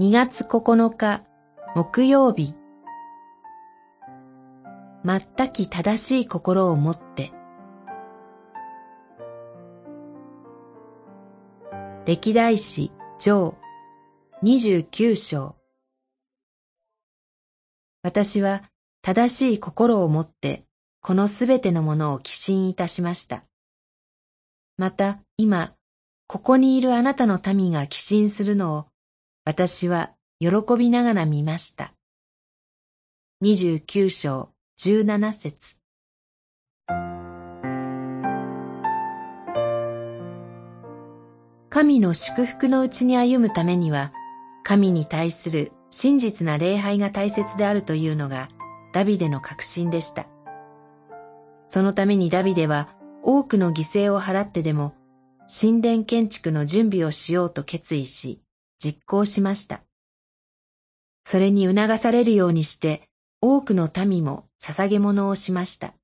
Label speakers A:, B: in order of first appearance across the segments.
A: 2月9日木曜日。全き正しい心を持って。歴代史上29章。私は正しい心を持ってこのすべてのものを寄進いたしました。また今、ここにいるあなたの民が寄進するのを私は喜びながら見ました。29章17節神の祝福のうちに歩むためには、神に対する真実な礼拝が大切であるというのがダビデの確信でした。そのためにダビデは多くの犠牲を払ってでも神殿建築の準備をしようと決意し実行しました。それに促されるようにして多くの民も捧げ物をしました。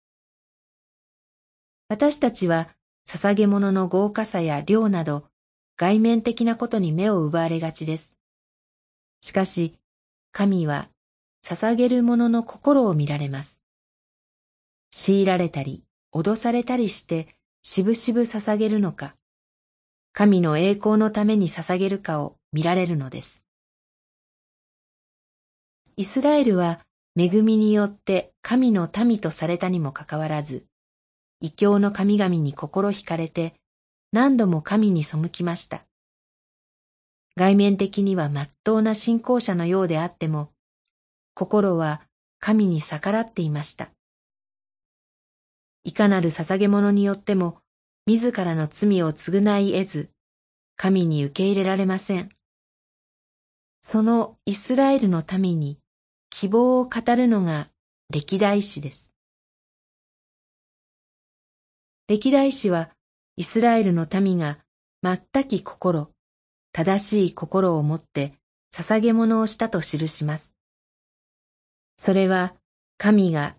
A: 私たちは捧げ物の豪華さや量など外面的なことに目を奪われがちです。しかし、神は捧げる者の心を見られます。強いられたり、脅されたりして、しぶしぶ捧げるのか、神の栄光のために捧げるかを見られるのです。イスラエルは恵みによって神の民とされたにもかかわらず、異教の神々に心惹かれて何度も神に背きました。外面的には真っ当な信仰者のようであっても、心は神に逆らっていました。いかなる捧げ物によっても、自らの罪を償い得ず、神に受け入れられません。そのイスラエルの民に希望を語るのが歴代史です。歴代史はイスラエルの民が全き心、正しい心を持って捧げ物をしたと記します。それは神が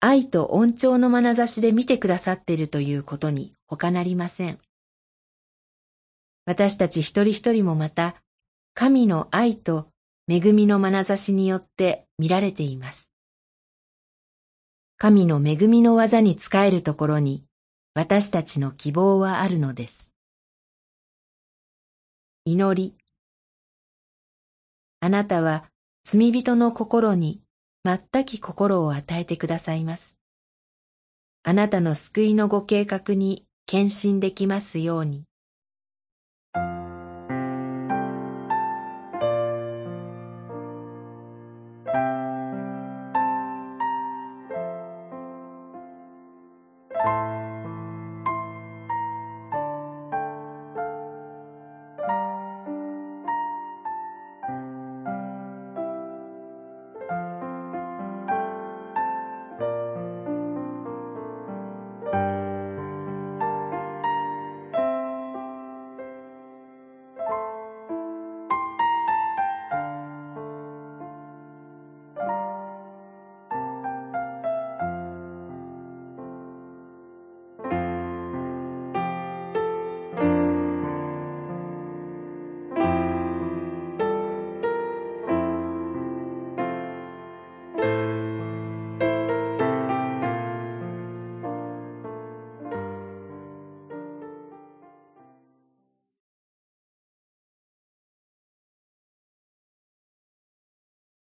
A: 愛と恩寵の眼差しで見てくださっているということに他なりません。私たち一人一人もまた神の愛と恵みの眼差しによって見られています。神の恵みの技に仕えるところに私たちの希望はあるのです。祈り。あなたは罪人の心に全き心を与えてくださいます。あなたの救いのご計画に献身できますように。